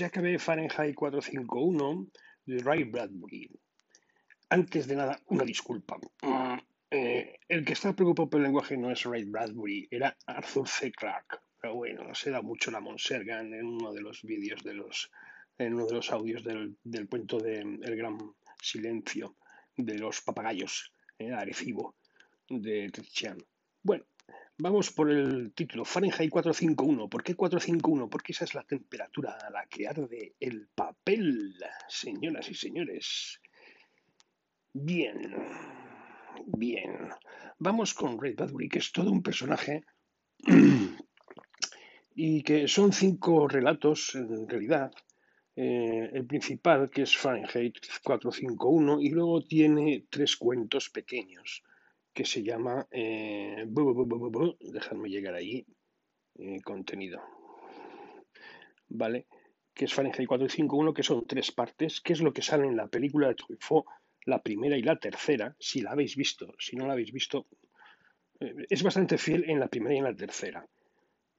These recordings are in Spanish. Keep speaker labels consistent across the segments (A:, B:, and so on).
A: ya acabé Fahrenheit 451 de Ray Bradbury. Antes de nada, una disculpa. Mm, eh, el que está preocupado por el lenguaje no es Ray Bradbury, era Arthur C. Clarke. Pero bueno, se da mucho la Monsergan en uno de los vídeos de los, en uno de los audios del, del cuento de El Gran Silencio de los papagayos, eh, Arecibo, de Titian. Bueno, Vamos por el título, Fahrenheit 451. ¿Por qué 451? Porque esa es la temperatura a la que arde el papel, señoras y señores. Bien, bien. Vamos con Ray Bradbury, que es todo un personaje y que son cinco relatos en realidad. Eh, el principal, que es Fahrenheit 451, y luego tiene tres cuentos pequeños que se llama, eh, dejadme llegar ahí, eh, contenido, ¿vale? Que es Fahrenheit 451, que son tres partes, que es lo que sale en la película de Truffaut, la primera y la tercera, si la habéis visto, si no la habéis visto, eh, es bastante fiel en la primera y en la tercera.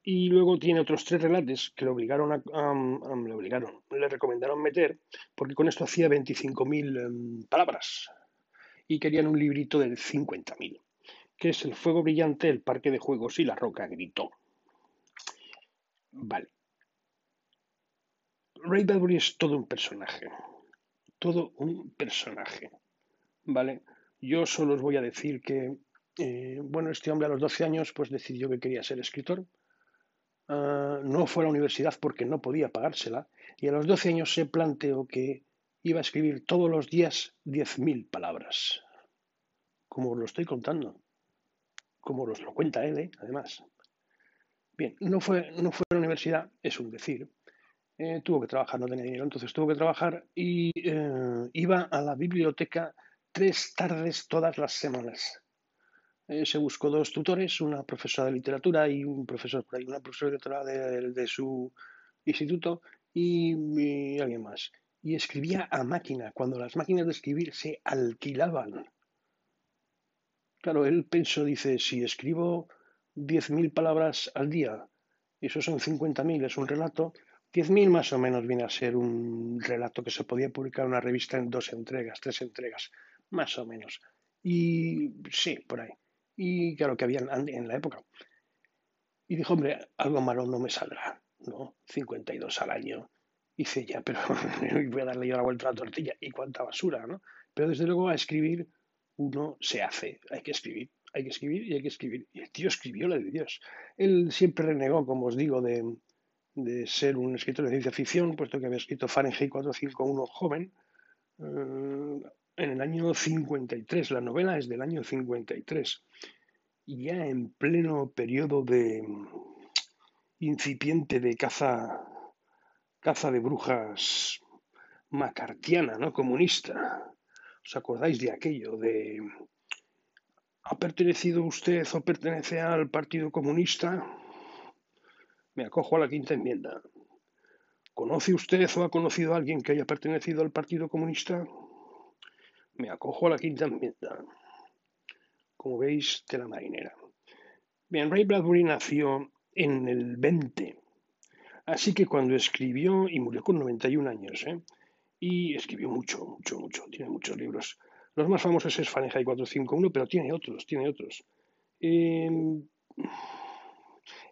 A: Y luego tiene otros tres relatos que le obligaron a, le obligaron, le recomendaron meter, porque con esto hacía 25.000 em, palabras, y querían un librito de 50.000, que es El fuego brillante, el parque de juegos y la roca gritó. Vale. Ray Bradbury es todo un personaje. Todo un personaje. ¿Vale? Yo solo os voy a decir que, eh, bueno, este hombre a los 12 años pues decidió que quería ser escritor. Ah, no fue a la universidad porque no podía pagársela y a los 12 años se planteó que iba a escribir todos los días 10.000 palabras, como os lo estoy contando, como os lo cuenta él, ¿eh? además. Bien, no fue, no fue a la universidad, es un decir. Eh, tuvo que trabajar, no tenía dinero, entonces tuvo que trabajar y eh, iba a la biblioteca tres tardes todas las semanas. se buscó dos tutores, una profesora de literatura y un profesor por ahí, una profesora de su instituto y alguien más y escribía a máquina, cuando las máquinas de escribir se alquilaban. Claro, él pensó, dice, si escribo 10.000 palabras al día, eso son 50.000, es un relato, 10.000 más o menos viene a ser un relato que se podía publicar en una revista en dos entregas, tres entregas, más o menos. Y sí, por ahí. Y claro que había en la época. Y dijo, hombre, algo malo no me saldrá, ¿no? 52 al año dice, ya, pero voy a darle yo la vuelta a la tortilla. Y cuánta basura, ¿no? Pero desde luego a escribir uno se hace. Hay que escribir, hay que escribir y hay que escribir. Y el tío escribió la de Dios. Él siempre renegó, como os digo, de, de ser un escritor de ciencia ficción, puesto que había escrito Fahrenheit 451 joven, eh, en el año 53. La novela es del año 53. Y ya en pleno periodo de incipiente de caza caza de brujas macartiana, ¿no? Comunista. ¿Os acordáis de aquello? De ¿Ha pertenecido usted o pertenece al Partido Comunista? Me acojo a la quinta enmienda. ¿Conoce usted o ha conocido a alguien que haya pertenecido al Partido Comunista? Me acojo a la quinta enmienda. Como veis, de la marinera. Bien, Ray Bradbury nació en el 20 Así que cuando escribió, y murió con 91 años, ¿eh? y escribió mucho, mucho, mucho, tiene muchos libros. Los más famosos es Fahrenheit 451, pero tiene otros, tiene otros. Em,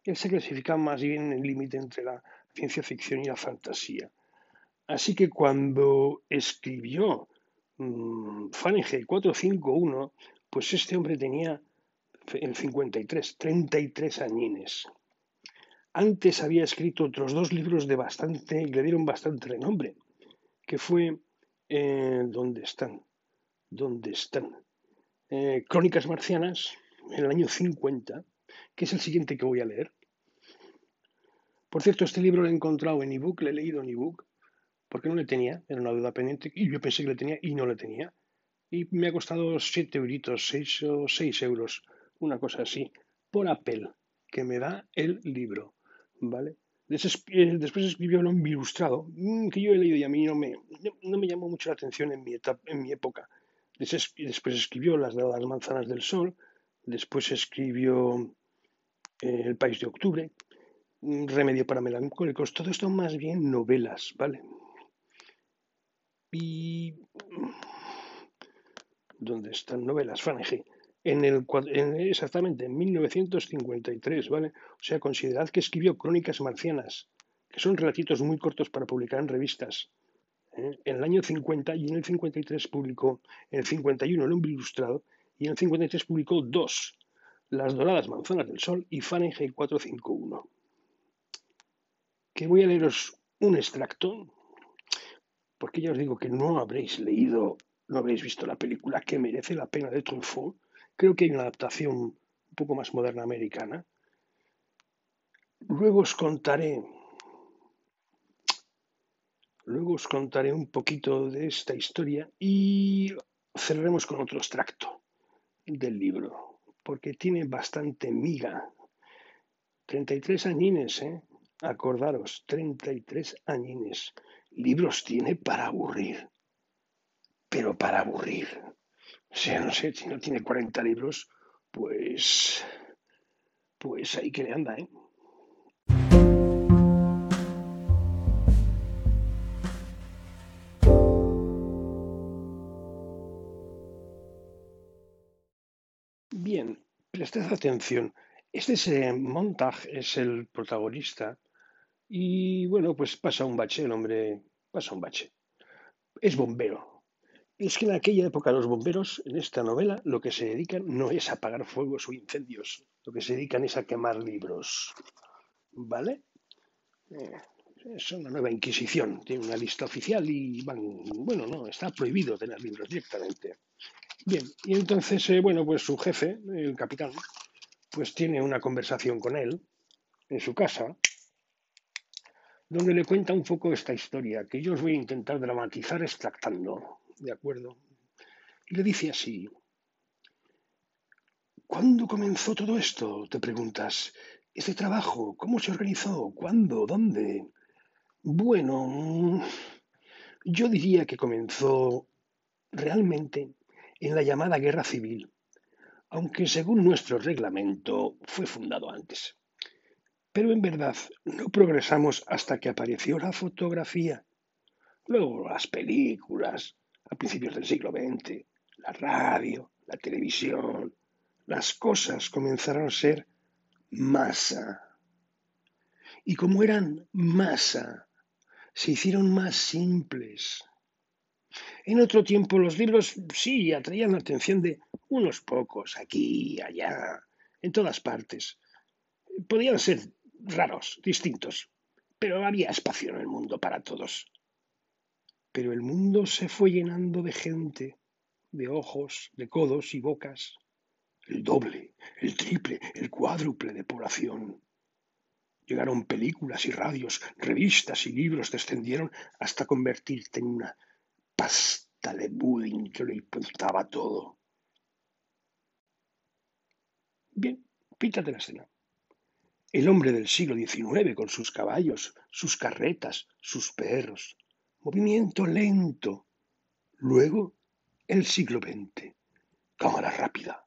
A: él se clasifica más bien en el límite entre la ciencia ficción y la fantasía. Así que cuando escribió um, Fahrenheit 451, pues este hombre tenía el 53, 33 añines. Antes había escrito otros dos libros de bastante, le dieron bastante renombre, que fue eh, ¿Dónde están? ¿Dónde están? Eh, Crónicas Marcianas, en el año 50, que es el siguiente que voy a leer. Por cierto, este libro lo he encontrado en ebook, le he leído en ebook, porque no le tenía, era una duda pendiente, y yo pensé que le tenía y no le tenía. Y me ha costado 7 euritos, 6 o 6 euros, una cosa así, por Apple, que me da el libro. ¿Vale? Eh, después escribió un ilustrado, mm, que yo he leído y a mí no me, no, me llamó mucho la atención en mi, etapa, en mi época. Después escribió Las de las manzanas del sol, después escribió eh, El país de octubre, Remedio para melancólicos, todo esto más bien novelas, ¿vale? Y... ¿Dónde están novelas? Faneje. En el, exactamente en 1953, ¿vale? O sea, considerad que escribió Crónicas Marcianas, que son relatitos muy cortos para publicar en revistas. ¿eh? En el año 50 y en el 53 publicó, en el 51 el hombre ilustrado y en el 53 publicó dos, Las doradas manzanas del sol y Fahrenheit 451. Que voy a leeros un extracto, porque ya os digo que no habréis leído, no habréis visto la película que merece la pena de Truffaut. Creo que hay una adaptación un poco más moderna americana. Luego os contaré Luego os contaré un poquito de esta historia y cerraremos con otro extracto del libro, porque tiene bastante miga. 33 añines, ¿eh? Acordaros, 33 añines. Libros tiene para aburrir, pero para aburrir. Sea, no sé, si no tiene 40 libros, pues... Pues ahí que le anda, ¿eh? Bien, prestad atención. Este es, Montag es el protagonista y bueno, pues pasa un bache, el hombre pasa un bache. Es bombero. Es que en aquella época los bomberos, en esta novela, lo que se dedican no es a apagar fuegos o incendios, lo que se dedican es a quemar libros. ¿Vale? Eh, es una nueva Inquisición, tiene una lista oficial y van, bueno, no, está prohibido tener libros directamente. Bien, y entonces, eh, bueno, pues su jefe, el capitán, pues tiene una conversación con él en su casa, donde le cuenta un poco esta historia, que yo os voy a intentar dramatizar extractando, ¿de acuerdo? Y le dice así, ¿cuándo comenzó todo esto? Te preguntas, ¿este trabajo? ¿Cómo se organizó? ¿Cuándo? ¿Dónde? Bueno, yo diría que comenzó realmente en la llamada Guerra Civil, aunque según nuestro reglamento fue fundado antes. Pero en verdad no progresamos hasta que apareció la fotografía, luego las películas a principios del siglo XX, la radio, la televisión, las cosas comenzaron a ser masa. Y como eran masa, se hicieron más simples, en otro tiempo los libros sí atraían la atención de unos pocos, aquí, allá, en todas partes. Podían ser raros, distintos, pero había espacio en el mundo para todos. Pero el mundo se fue llenando de gente, de ojos, de codos y bocas, el doble, el triple, el cuádruple de población. Llegaron películas y radios, revistas y libros descendieron hasta convertirte en una pasta de budín que lo impulsaba todo. Bien, pítate la escena. El hombre del siglo XIX con sus caballos, sus carretas, sus perros. Movimiento lento. Luego, el siglo XX. Cámara rápida.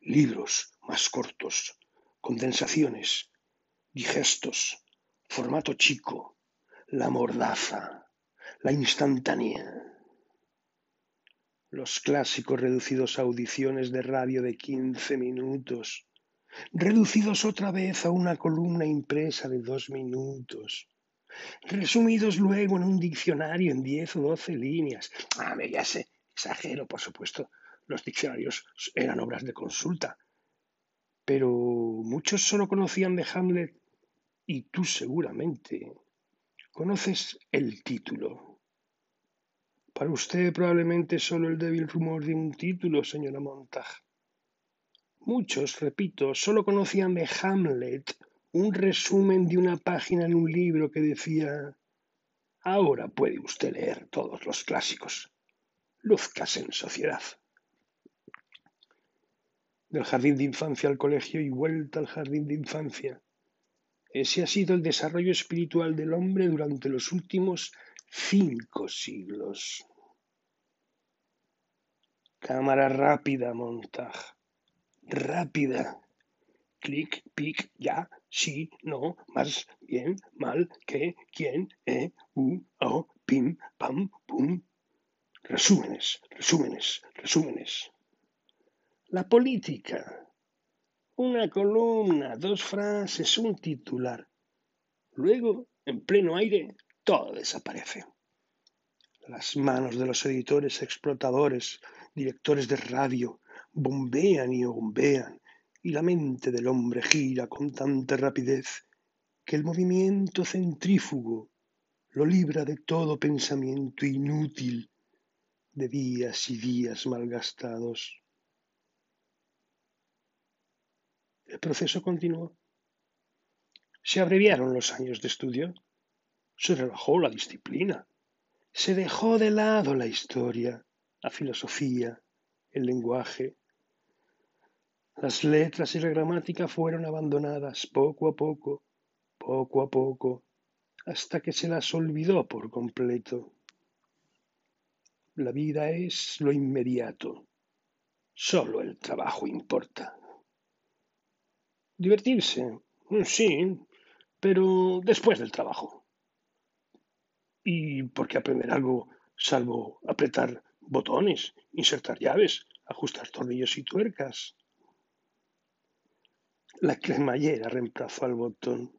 A: Libros más cortos. Condensaciones. Digestos. Formato chico. La mordaza. La instantánea los clásicos reducidos a audiciones de radio de 15 minutos, reducidos otra vez a una columna impresa de dos minutos, resumidos luego en un diccionario en 10 o 12 líneas. Ah, ya sé, exagero, por supuesto, los diccionarios eran obras de consulta, pero muchos solo conocían de Hamlet y tú seguramente conoces el título. Para usted probablemente solo el débil rumor de un título, señora Montag. Muchos, repito, solo conocían de Hamlet un resumen de una página en un libro que decía Ahora puede usted leer todos los clásicos. Luzcas en sociedad. Del jardín de infancia al colegio y vuelta al jardín de infancia. Ese ha sido el desarrollo espiritual del hombre durante los últimos cinco siglos. Cámara rápida, Montag. Rápida. Clic, pic, ya. Sí, no, más, bien, mal, qué, quién, eh, u, o, pim, pam, pum. Resúmenes, resúmenes, resúmenes. La política. Una columna, dos frases, un titular. Luego, en pleno aire, todo desaparece. Las manos de los editores explotadores, directores de radio, bombean y bombean, y la mente del hombre gira con tanta rapidez que el movimiento centrífugo lo libra de todo pensamiento inútil de días y días malgastados. El proceso continuó. Se abreviaron los años de estudio, se rebajó la disciplina, se dejó de lado la historia, la filosofía, el lenguaje, las letras y la gramática fueron abandonadas poco a poco, poco a poco, hasta que se las olvidó por completo. La vida es lo inmediato. Solo el trabajo importa. Divertirse, sí, pero después del trabajo. ¿Y por qué aprender algo salvo apretar botones, insertar llaves, ajustar tornillos y tuercas? La cremallera reemplazó al botón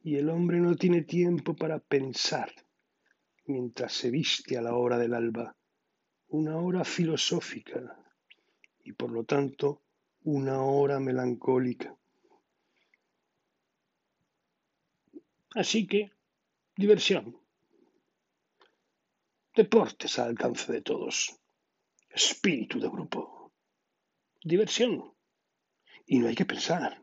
A: y el hombre no tiene tiempo para pensar mientras se viste a la hora del alba, una hora filosófica y por lo tanto una hora melancólica. Así que, diversión. Deportes al alcance de todos. Espíritu de grupo. Diversión y no hay que pensar.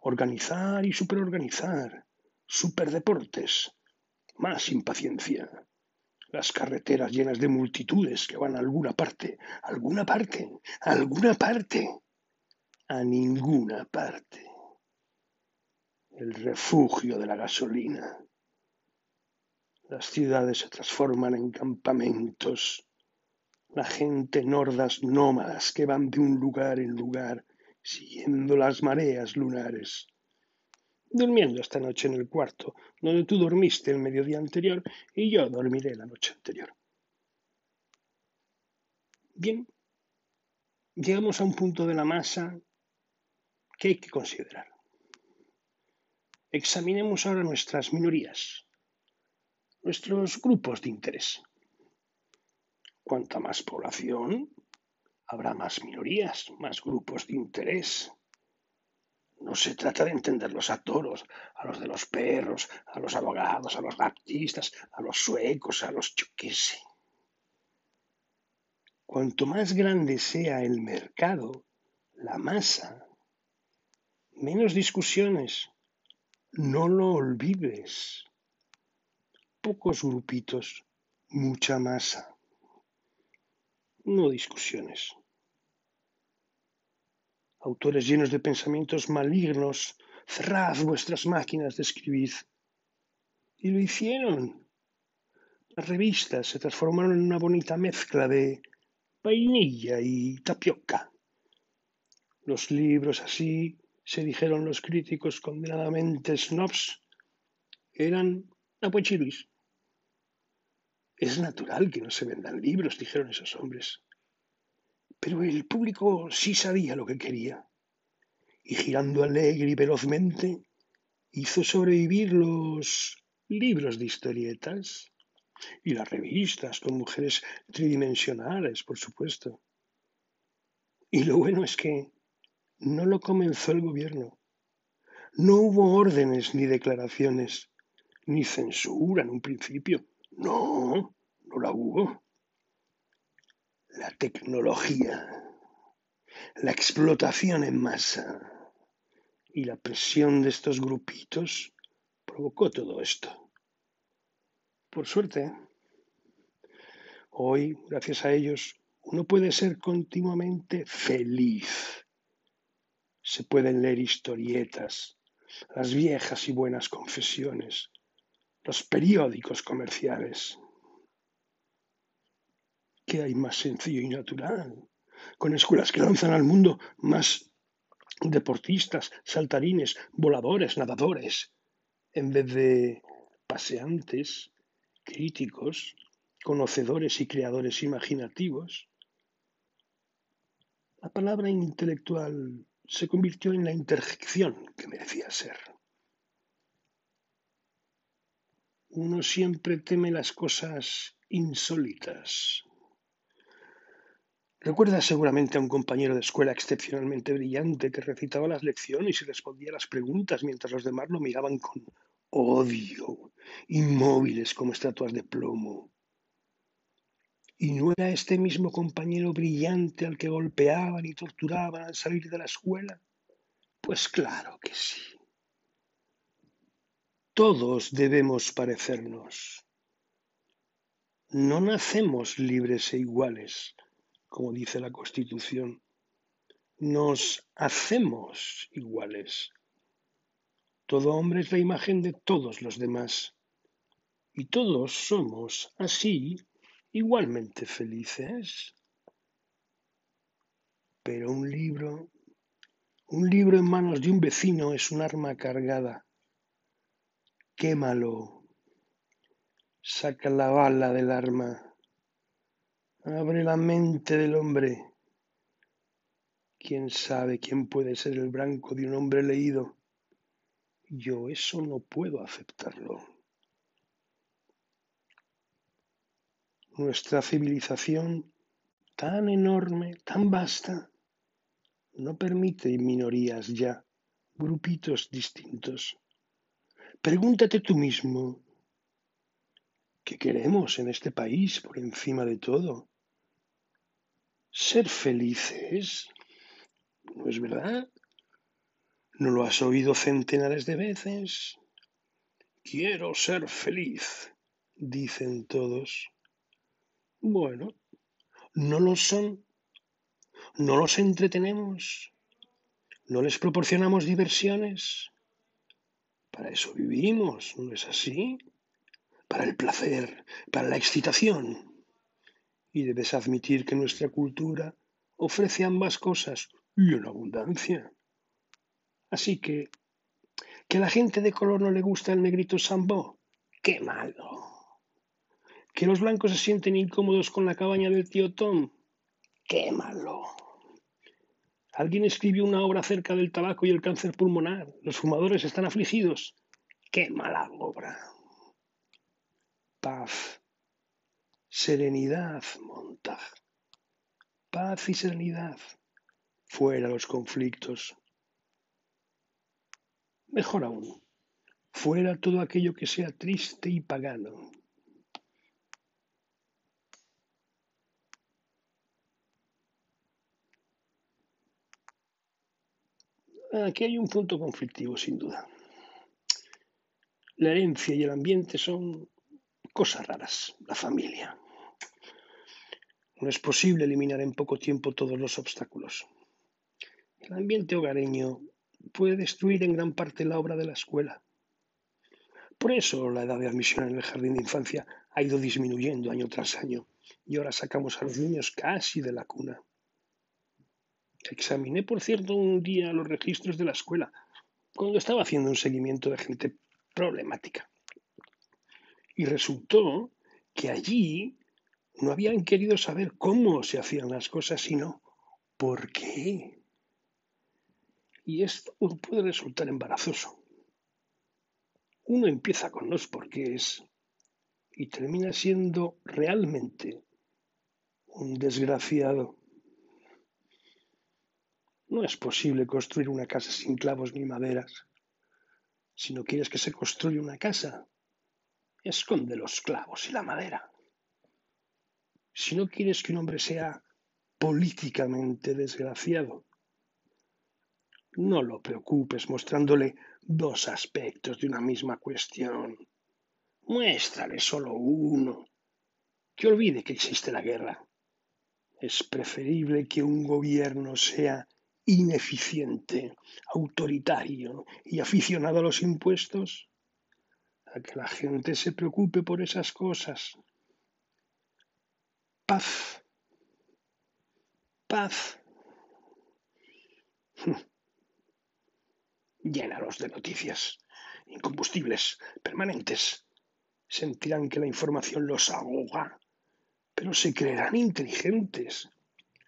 A: Organizar y superorganizar. Superdeportes. Más impaciencia. Las carreteras llenas de multitudes que van a alguna parte, alguna parte, alguna parte, a ninguna parte. El refugio de la gasolina. Las ciudades se transforman en campamentos. La gente en hordas nómadas que van de un lugar en lugar siguiendo las mareas lunares. Durmiendo esta noche en el cuarto donde tú dormiste el mediodía anterior y yo dormiré la noche anterior. Bien, llegamos a un punto de la masa que hay que considerar. Examinemos ahora nuestras minorías, nuestros grupos de interés. Cuanta más población, Habrá más minorías, más grupos de interés. No se trata de entenderlos a todos, a los de los perros, a los abogados, a los baptistas, a los suecos, a los chuquese. Cuanto más grande sea el mercado, la masa, menos discusiones. No lo olvides. Pocos grupitos, mucha masa no discusiones. Autores llenos de pensamientos malignos, cerrad vuestras máquinas de escribir. Y lo hicieron. Las revistas se transformaron en una bonita mezcla de vainilla y tapioca. Los libros así, se dijeron los críticos condenadamente snobs, eran apuechiris. Es natural que no se vendan libros, dijeron esos hombres. Pero el público sí sabía lo que quería. Y girando alegre y velozmente, hizo sobrevivir los libros de historietas y las revistas con mujeres tridimensionales, por supuesto. Y lo bueno es que no lo comenzó el gobierno. No hubo órdenes ni declaraciones, ni censura en un principio. No, no la hubo. La tecnología, la explotación en masa y la presión de estos grupitos provocó todo esto. Por suerte, hoy, gracias a ellos, uno puede ser continuamente feliz. Se pueden leer historietas, las viejas y buenas confesiones, los periódicos comerciales. ¿Qué hay más sencillo y natural? Con escuelas que lanzan al mundo más deportistas, saltarines, voladores, nadadores, en vez de paseantes, críticos, conocedores y creadores imaginativos. La palabra intelectual se convirtió en la interjección que merecía ser. Uno siempre teme las cosas insólitas. Recuerda seguramente a un compañero de escuela excepcionalmente brillante que recitaba las lecciones y respondía las preguntas mientras los demás lo miraban con odio, inmóviles como estatuas de plomo. ¿Y no era este mismo compañero brillante al que golpeaban y torturaban al salir de la escuela? Pues claro que sí. Todos debemos parecernos. No nacemos libres e iguales, como dice la Constitución. Nos hacemos iguales. Todo hombre es la imagen de todos los demás. Y todos somos así igualmente felices. Pero un libro, un libro en manos de un vecino es un arma cargada. Quémalo. Saca la bala del arma. Abre la mente del hombre. ¿Quién sabe quién puede ser el blanco de un hombre leído? Yo eso no puedo aceptarlo. nuestra civilización tan enorme, tan vasta, no permite minorías ya, grupitos distintos. Pregúntate tú mismo, ¿qué queremos en este país por encima de todo? ¿Ser felices? ¿No es verdad? ¿No lo has oído centenares de veces? Quiero ser feliz, dicen todos. Bueno, no lo son. No los entretenemos. No les proporcionamos diversiones. Para eso vivimos, ¿no es así? Para el placer, para la excitación. Y debes admitir que nuestra cultura ofrece ambas cosas y en abundancia. Así que, ¿que a la gente de color no le gusta el negrito sambo? ¡Qué malo! ¿Que los blancos se sienten incómodos con la cabaña del tío Tom? ¡Quémalo! Alguien escribió una obra acerca del tabaco y el cáncer pulmonar. Los fumadores están afligidos. ¡Qué mala obra! Paz. Serenidad, Montag. Paz y serenidad. Fuera los conflictos. Mejor aún, fuera todo aquello que sea triste y pagano. Aquí hay un punto conflictivo, sin duda. La herencia y el ambiente son cosas raras, la familia. No es posible eliminar en poco tiempo todos los obstáculos. El ambiente hogareño puede destruir en gran parte la obra de la escuela. Por eso la edad de admisión en el jardín de infancia ha ido disminuyendo año tras año y ahora sacamos a los niños casi de la cuna. Examiné, por cierto, un día los registros de la escuela, cuando estaba haciendo un seguimiento de gente problemática. Y resultó que allí no habían querido saber cómo se hacían las cosas, sino por qué. Y esto puede resultar embarazoso. Uno empieza con los porqués y termina siendo realmente un desgraciado. No es posible construir una casa sin clavos ni maderas. Si no quieres que se construya una casa, esconde los clavos y la madera. Si no quieres que un hombre sea políticamente desgraciado, no lo preocupes mostrándole dos aspectos de una misma cuestión. Muéstrale solo uno. Que olvide que existe la guerra. Es preferible que un gobierno sea ineficiente, autoritario y aficionado a los impuestos, a que la gente se preocupe por esas cosas. Paz. Paz. Llénalos de noticias, incombustibles, permanentes. Sentirán que la información los ahoga, pero se creerán inteligentes.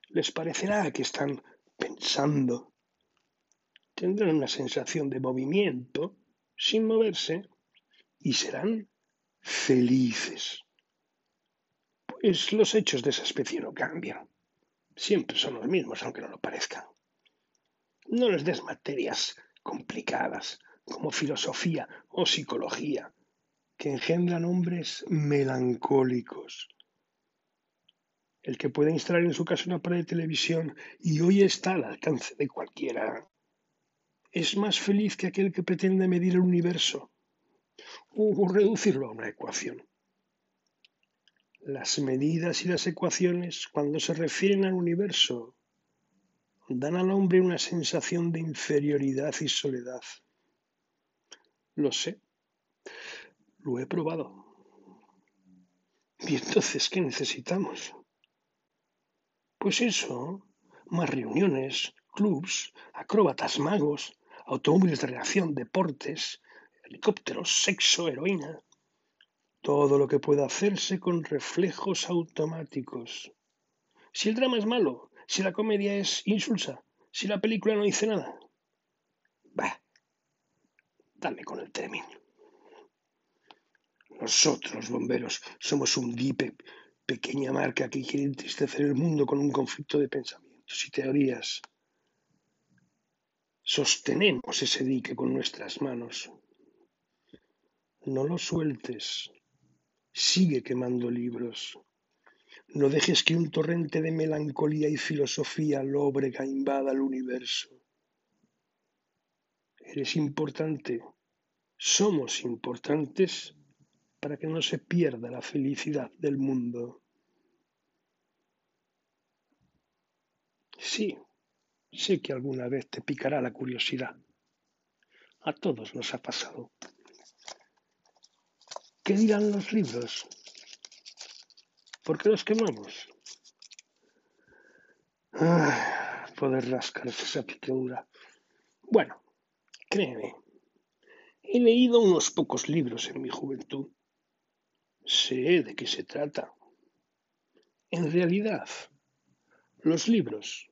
A: Les parecerá que están pensando. Tendrán una sensación de movimiento sin moverse y serán felices. Pues los hechos de esa especie no cambian. Siempre son los mismos, aunque no lo parezcan. No les des materias complicadas como filosofía o psicología que engendran hombres melancólicos. El que puede instalar en su casa una pared de televisión y hoy está al alcance de cualquiera es más feliz que aquel que pretende medir el universo o reducirlo a una ecuación. Las medidas y las ecuaciones, cuando se refieren al universo, dan al hombre una sensación de inferioridad y soledad. Lo sé, lo he probado. ¿Y entonces qué necesitamos? Pues eso, más reuniones, clubs, acróbatas, magos, automóviles de reacción, deportes, helicópteros, sexo, heroína, todo lo que pueda hacerse con reflejos automáticos. Si el drama es malo, si la comedia es insulsa, si la película no dice nada. Bah, dame con el término. Nosotros, bomberos, somos un dipe, pequeña marca que quiere entristecer el mundo con un conflicto de pensamientos y teorías. Sostenemos ese dique con nuestras manos. No lo sueltes. Sigue quemando libros. No dejes que un torrente de melancolía y filosofía lóbrega invada el universo. Eres importante. Somos importantes para que no se pierda la felicidad del mundo. Sí, sé que alguna vez te picará la curiosidad. A todos nos ha pasado. ¿Qué dirán los libros? ¿Por qué los quemamos? Ah, poder rascarse esa picadura. Bueno, créeme, he leído unos pocos libros en mi juventud. Sé de qué se trata. En realidad, los libros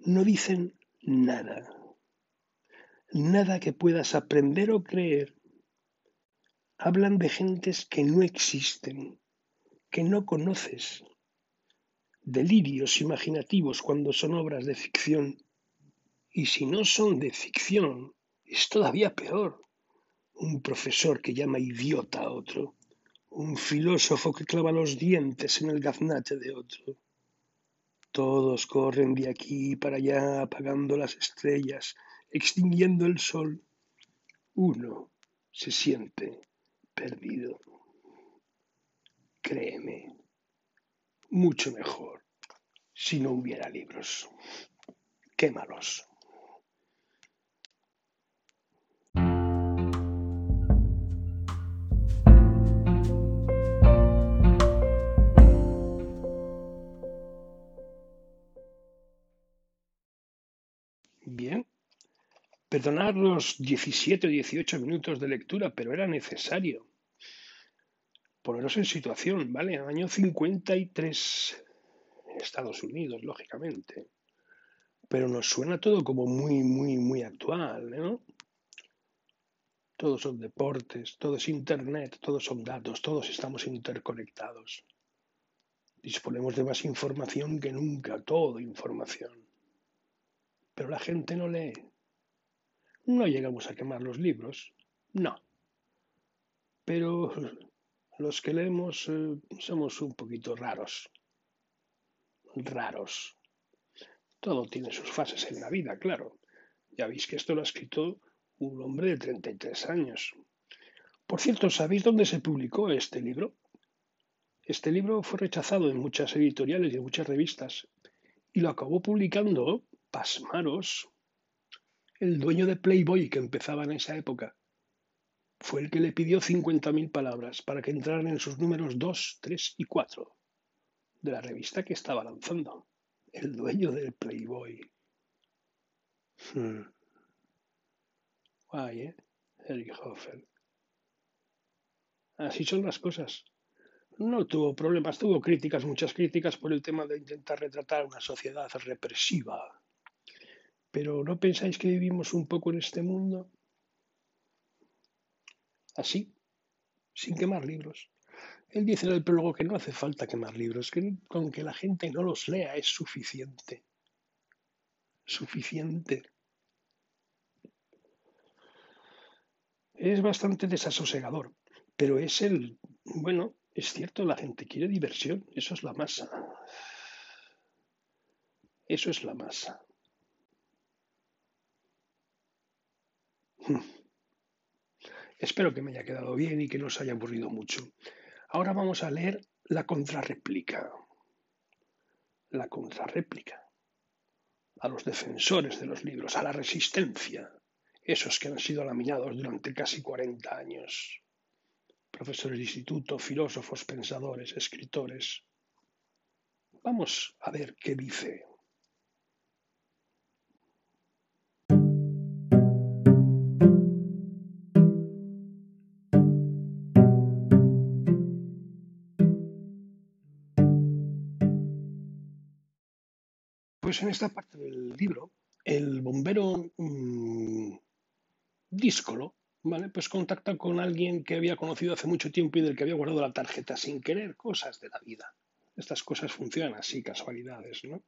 A: no dicen nada. Nada que puedas aprender o creer hablan de gentes que no existen, que no conoces, delirios imaginativos cuando son obras de ficción. Y si no son de ficción, es todavía peor. Un profesor que llama idiota a otro, un filósofo que clava los dientes en el gaznate de otro. Todos corren de aquí para allá apagando las estrellas, extinguiendo el sol. Uno se siente perdido. Créeme, mucho mejor si no hubiera libros. Quémalos. Bien, Perdonar los 17 o 18 minutos de lectura, pero era necesario. Poneros en situación, ¿vale? Año 53, Estados Unidos, lógicamente. Pero nos suena todo como muy, muy, muy actual, ¿no? Todos son deportes, todo es Internet, todos son datos, todos estamos interconectados. Disponemos de más información que nunca, toda información. Pero la gente no lee, no llegamos a quemar los libros, no. Pero los que leemos eh, somos un poquito raros. Raros. Todo tiene sus fases en la vida, claro. Ya veis que esto lo ha escrito un hombre de 33 años. Por cierto, ¿sabéis dónde se publicó este libro? Este libro fue rechazado en muchas editoriales y en muchas revistas y lo acabó publicando, pasmaros, el dueño de Playboy que empezaba en esa época, fue el que le pidió 50.000 palabras para que entraran en sus números 2, 3 y 4 de la revista que estaba lanzando. El dueño del Playboy. Hmm. ¿eh? Hoffer. Así son las cosas. No tuvo problemas, tuvo críticas, muchas críticas por el tema de intentar retratar una sociedad represiva. Pero ¿no pensáis que vivimos un poco en este mundo? Así, sin quemar libros. Él dice en el prólogo que no hace falta quemar libros, que con que la gente no los lea es suficiente. Suficiente. Es bastante desasosegador, pero es el, bueno, es cierto, la gente quiere diversión, eso es la masa. Eso es la masa. Espero que me haya quedado bien y que no os haya aburrido mucho. Ahora vamos a leer la contrarréplica. La contrarréplica. A los defensores de los libros, a la resistencia, esos que han sido laminados durante casi 40 años. Profesores de instituto, filósofos, pensadores, escritores. Vamos a ver qué dice Pues en esta parte del libro, el bombero mmm, díscolo, ¿vale? Pues contacta con alguien que había conocido hace mucho tiempo y del que había guardado la tarjeta sin querer, cosas de la vida. Estas cosas funcionan así, casualidades, ¿no?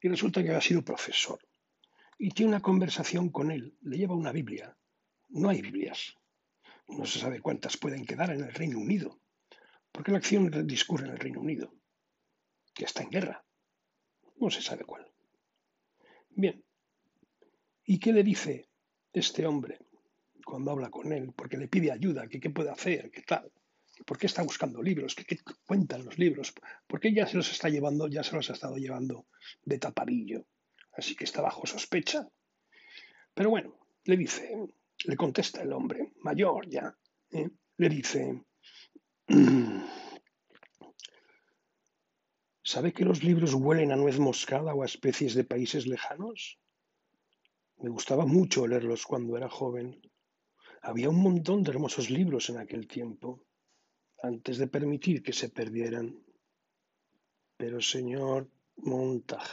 A: Y resulta que había sido profesor. Y tiene una conversación con él, le lleva una Biblia. No hay Biblias. No se sabe cuántas pueden quedar en el Reino Unido, porque la acción discurre en el Reino Unido, que está en guerra. No se sabe cuál. Bien. ¿Y qué le dice este hombre cuando habla con él? Porque le pide ayuda, qué puede hacer, qué tal. ¿Por qué está buscando libros? ¿Qué, cuentan los libros? ¿Por qué ya se los está llevando, ya se los ha estado llevando de tapadillo? Así que está bajo sospecha. Pero bueno, le dice, le contesta el hombre, mayor ya, ¿eh? le dice, ¿Sabe que los libros huelen a nuez moscada o a especies de países lejanos? Me gustaba mucho leerlos cuando era joven. Había un montón de hermosos libros en aquel tiempo, antes de permitir que se perdieran. Pero, señor Montag,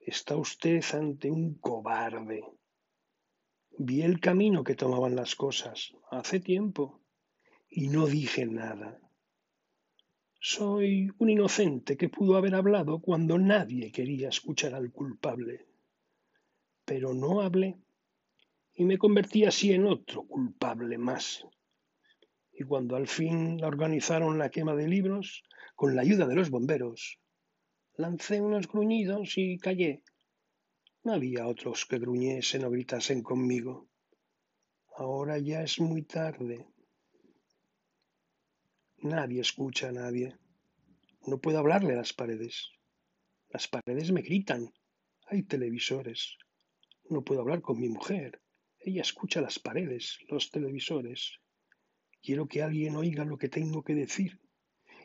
A: está usted ante un cobarde. Vi el camino que tomaban las cosas hace tiempo y no dije nada. Soy un inocente que pudo haber hablado cuando nadie quería escuchar al culpable. Pero no hablé y me convertí así en otro culpable más. Y cuando al fin organizaron la quema de libros, con la ayuda de los bomberos, lancé unos gruñidos y callé. No había otros que gruñesen o gritasen conmigo. Ahora ya es muy tarde. Nadie escucha a nadie. No puedo hablarle a las paredes. Las paredes me gritan. Hay televisores. No puedo hablar con mi mujer. Ella escucha las paredes, los televisores. Quiero que alguien oiga lo que tengo que decir.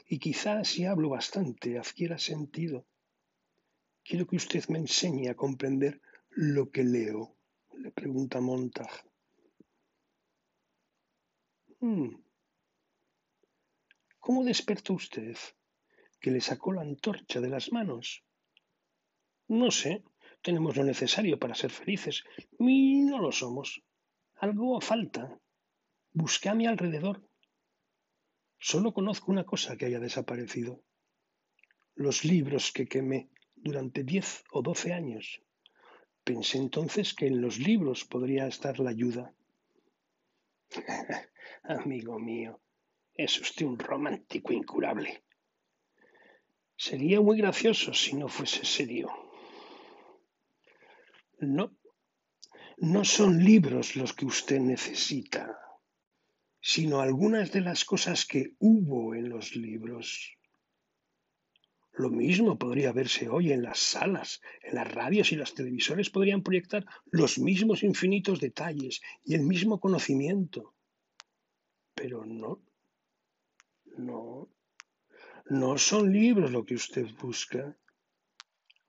A: Y quizás si hablo bastante adquiera sentido. Quiero que usted me enseñe a comprender lo que leo, le pregunta Montag. Hmm. ¿Cómo despertó usted? ¿Que le sacó la antorcha de las manos? No sé, tenemos lo necesario para ser felices y no lo somos. Algo falta. Busqué a mi alrededor. Solo conozco una cosa que haya desaparecido. Los libros que quemé durante diez o doce años. Pensé entonces que en los libros podría estar la ayuda. Amigo mío, es usted un romántico incurable. Sería muy gracioso si no fuese serio. No, no son libros los que usted necesita, sino algunas de las cosas que hubo en los libros. Lo mismo podría verse hoy en las salas, en las radios y los televisores podrían proyectar los mismos infinitos detalles y el mismo conocimiento. Pero no, no, no son libros lo que usted busca.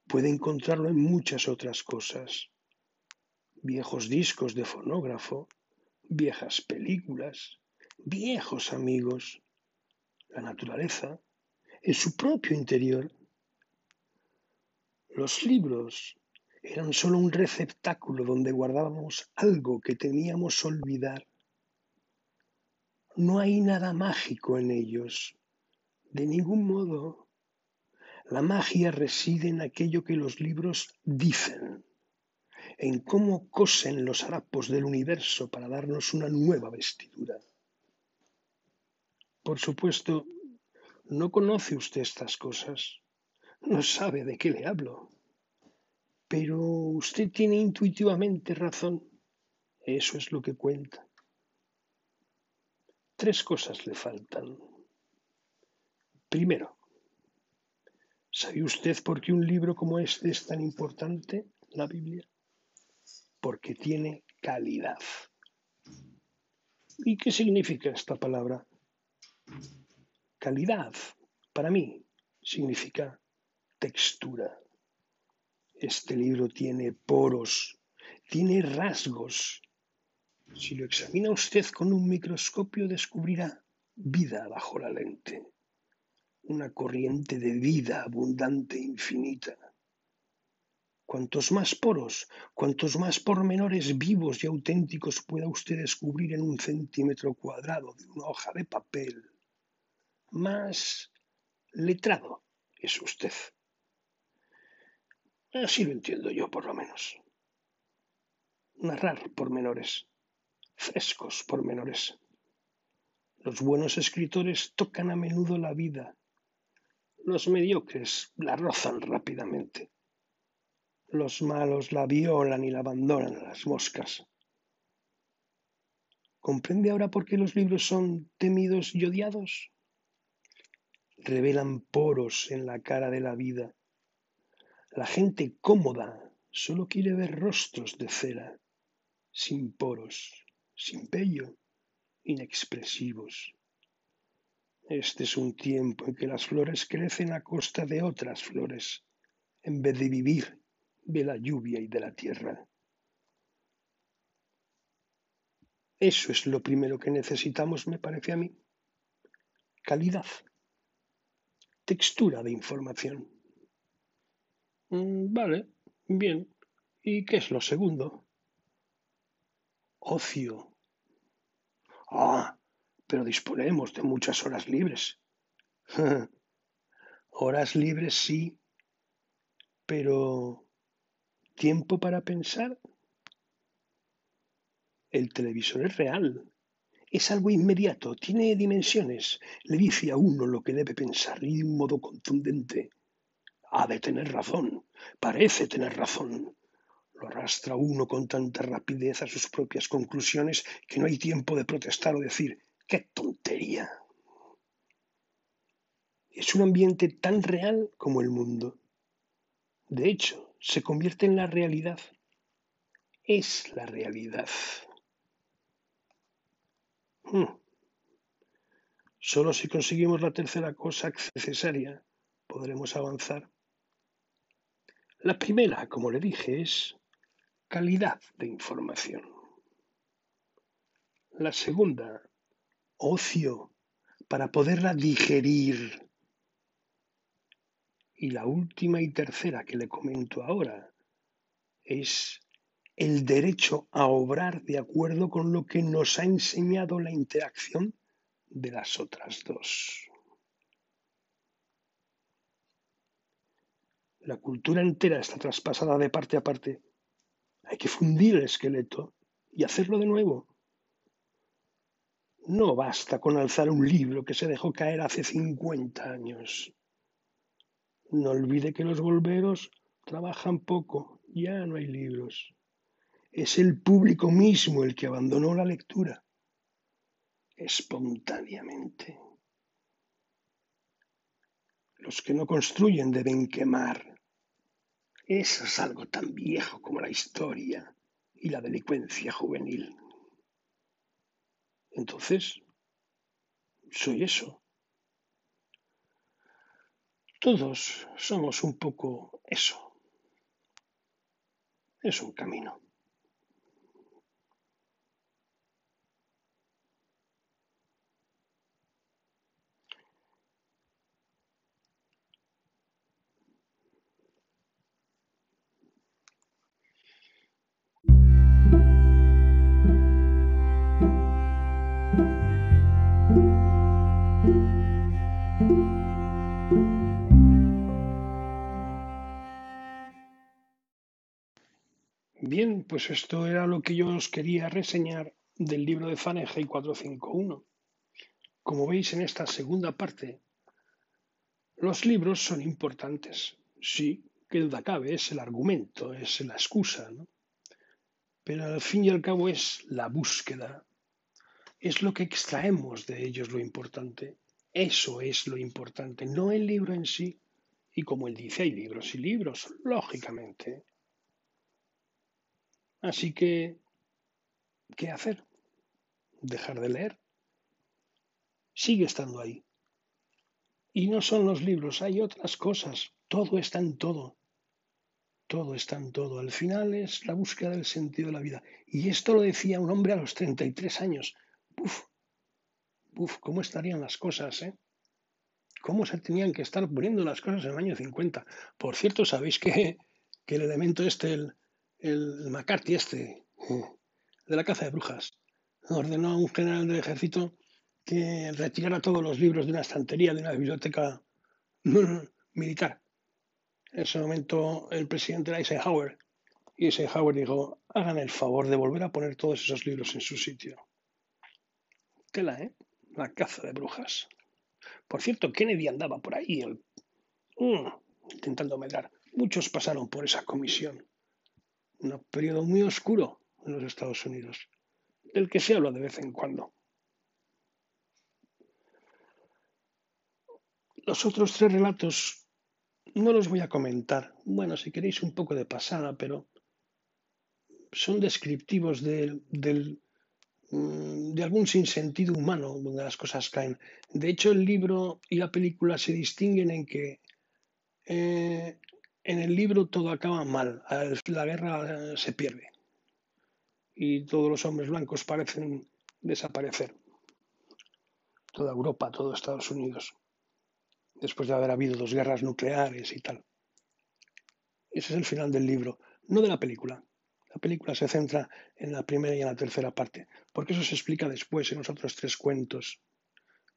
A: Puede encontrarlo en muchas otras cosas. viejos discos de fonógrafo, viejas películas, viejos amigos, la naturaleza, en su propio interior. Los libros eran solo un receptáculo donde guardábamos algo que temíamos olvidar. No hay nada mágico en ellos, de ningún modo. La magia reside en aquello que los libros dicen, en cómo cosen los harapos del universo para darnos una nueva vestidura. Por supuesto, no conoce usted estas cosas, no sabe de qué le hablo, pero usted tiene intuitivamente razón, eso es lo que cuenta. Tres cosas le faltan. Primero, ¿sabe usted por qué un libro como este es tan importante, la Biblia? Porque tiene calidad. ¿Y qué significa esta palabra? Calidad, para mí, significa textura. Este libro tiene poros, tiene rasgos. Si lo examina usted con un microscopio descubrirá vida bajo la lente una corriente de vida abundante e infinita. Cuantos más poros, cuantos más pormenores vivos y auténticos pueda usted descubrir en un centímetro cuadrado de una hoja de papel, más letrado es usted. Así lo entiendo yo, por lo menos. Narrar pormenores, frescos pormenores. Los buenos escritores tocan a menudo la vida los mediocres la rozan rápidamente. Los malos la violan y la abandonan a las moscas. ¿Comprende ahora por qué los libros son temidos y odiados? Revelan poros en la cara de la vida. La gente cómoda solo quiere ver rostros de cera, sin poros, sin pello, inexpresivos. Este es un tiempo en que las flores crecen a costa de otras flores, en vez de vivir de la lluvia y de la tierra. Eso es lo primero que necesitamos, me parece a mí. Calidad. Textura de información. Mm, vale, bien. ¿Y qué es lo segundo? Ocio. Ah, pero disponemos de muchas horas libres. horas libres sí, pero ¿tiempo para pensar? El televisor es real, es algo inmediato, tiene dimensiones, le dice a uno lo que debe pensar y de un modo contundente. Ha de tener razón, parece tener razón. Lo arrastra uno con tanta rapidez a sus propias conclusiones que no hay tiempo de protestar o decir ¡Qué tontería! Es un ambiente tan real como el mundo. De hecho, se convierte en la realidad. Es la realidad. Hmm. Solo si conseguimos la tercera cosa necesaria podremos avanzar. La primera, como le dije, es calidad de información. La segunda ocio para poderla digerir. Y la última y tercera que le comento ahora es el derecho a obrar de acuerdo con lo que nos ha enseñado la interacción de las otras dos. La cultura entera está traspasada de parte a parte. Hay que fundir el esqueleto y hacerlo de nuevo no basta con alzar un libro que se dejó caer hace 50 años. No olvide que los golberos trabajan poco, ya no hay libros. Es el público mismo el que abandonó la lectura, espontáneamente. Los que no construyen deben quemar. Eso es algo tan viejo como la historia y la delincuencia juvenil. Entonces, soy eso. Todos somos un poco eso. Es un camino. Bien, pues esto era lo que yo os quería reseñar del libro de Fahrenheit 451. Como veis en esta segunda parte, los libros son importantes. Sí, que duda cabe, es el argumento, es la excusa, ¿no? Pero al fin y al cabo es la búsqueda. Es lo que extraemos de ellos lo importante. Eso es lo importante, no el libro en sí. Y como él dice, hay libros y libros, lógicamente. Así que, ¿qué hacer? ¿Dejar de leer? Sigue estando ahí. Y no son los libros, hay otras cosas. Todo está en todo. Todo está en todo. Al final es la búsqueda del sentido de la vida. Y esto lo decía un hombre a los 33 años. Uf, uf, ¿cómo estarían las cosas, eh? ¿Cómo se tenían que estar poniendo las cosas en el año 50? Por cierto, ¿sabéis que, que el elemento este, el, el McCarthy este, de la caza de brujas, ordenó a un general del ejército que retirara todos los libros de una estantería de una biblioteca militar. En ese momento el presidente era Eisenhower y Eisenhower dijo, hagan el favor de volver a poner todos esos libros en su sitio. Tela, ¿eh? La caza de brujas. Por cierto, Kennedy andaba por ahí mm, intentando medrar. Muchos pasaron por esa comisión un periodo muy oscuro en los Estados Unidos, del que se habla de vez en cuando. Los otros tres relatos no los voy a comentar. Bueno, si queréis un poco de pasada, pero son descriptivos de, mm, de algún sinsentido humano donde las cosas caen. De hecho, el libro y la película se distinguen en que eh, en el libro todo acaba mal, la guerra se pierde y todos los hombres blancos parecen desaparecer. Toda Europa, todo Estados Unidos, después de haber habido dos guerras nucleares y tal. Ese es el final del libro, no de la película. La película se centra en la primera y en la tercera parte, porque eso se explica después en los otros tres cuentos,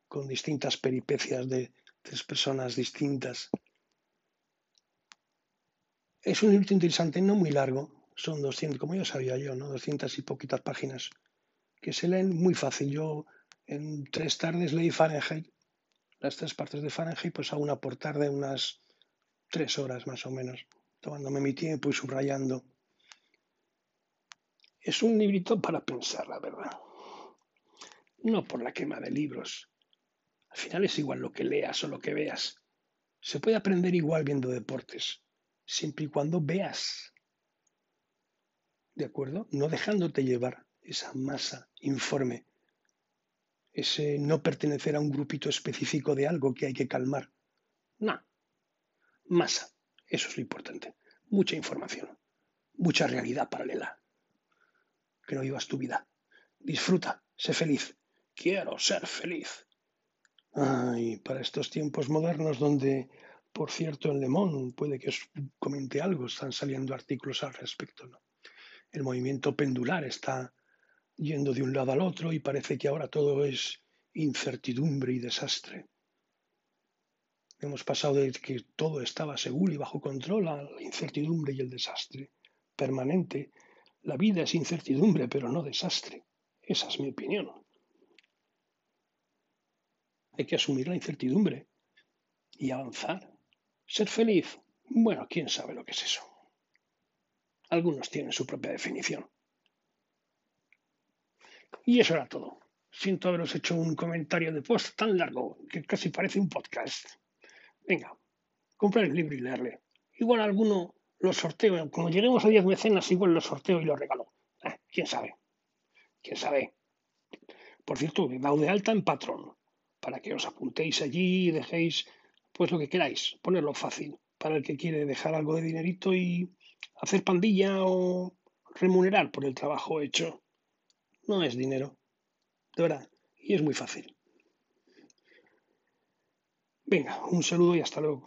A: con distintas peripecias de tres personas distintas es un libro interesante, no muy largo, son 200, como ya sabía yo, ¿no? 200 y poquitas páginas, que se leen muy fácil. Yo en tres tardes leí Fahrenheit, las tres partes de Fahrenheit, pues a una por tarde, unas tres horas más o menos, tomándome mi tiempo y subrayando. Es un librito para pensar, la verdad. No por la quema de libros. Al final es igual lo que leas o lo que veas. Se puede aprender igual viendo deportes siempre y cuando veas. ¿De acuerdo? No dejándote llevar esa masa informe, ese no pertenecer a un grupito específico de algo que hay que calmar. No. Masa. Eso es lo importante. Mucha información. Mucha realidad paralela. Que no vivas tu vida. Disfruta. Sé feliz. Quiero ser feliz. Ay, para estos tiempos modernos donde por cierto, en Le Monde, puede que os comente algo, están saliendo artículos al respecto. ¿no? El movimiento pendular está yendo de un lado al otro y parece que ahora todo es incertidumbre y desastre. Hemos pasado de que todo estaba seguro y bajo control a la incertidumbre y el desastre permanente. La vida es incertidumbre, pero no desastre. Esa es mi opinión. Hay que asumir la incertidumbre y avanzar. Ser feliz, bueno, quién sabe lo que es eso. Algunos tienen su propia definición. Y eso era todo. Siento haberos hecho un comentario de post tan largo que casi parece un podcast. Venga, comprar el libro y leerle. Igual alguno lo sorteo. Cuando lleguemos a 10 mecenas, igual lo sorteo y lo regalo. Eh, ¿Quién sabe? ¿Quién sabe? Por cierto, dado de alta en patrón, para que os apuntéis allí y dejéis pues lo que queráis, ponerlo fácil para el que quiere dejar algo de dinerito y hacer pandilla o remunerar por el trabajo hecho. No es dinero, de verdad, y es muy fácil. Venga, un saludo y hasta luego.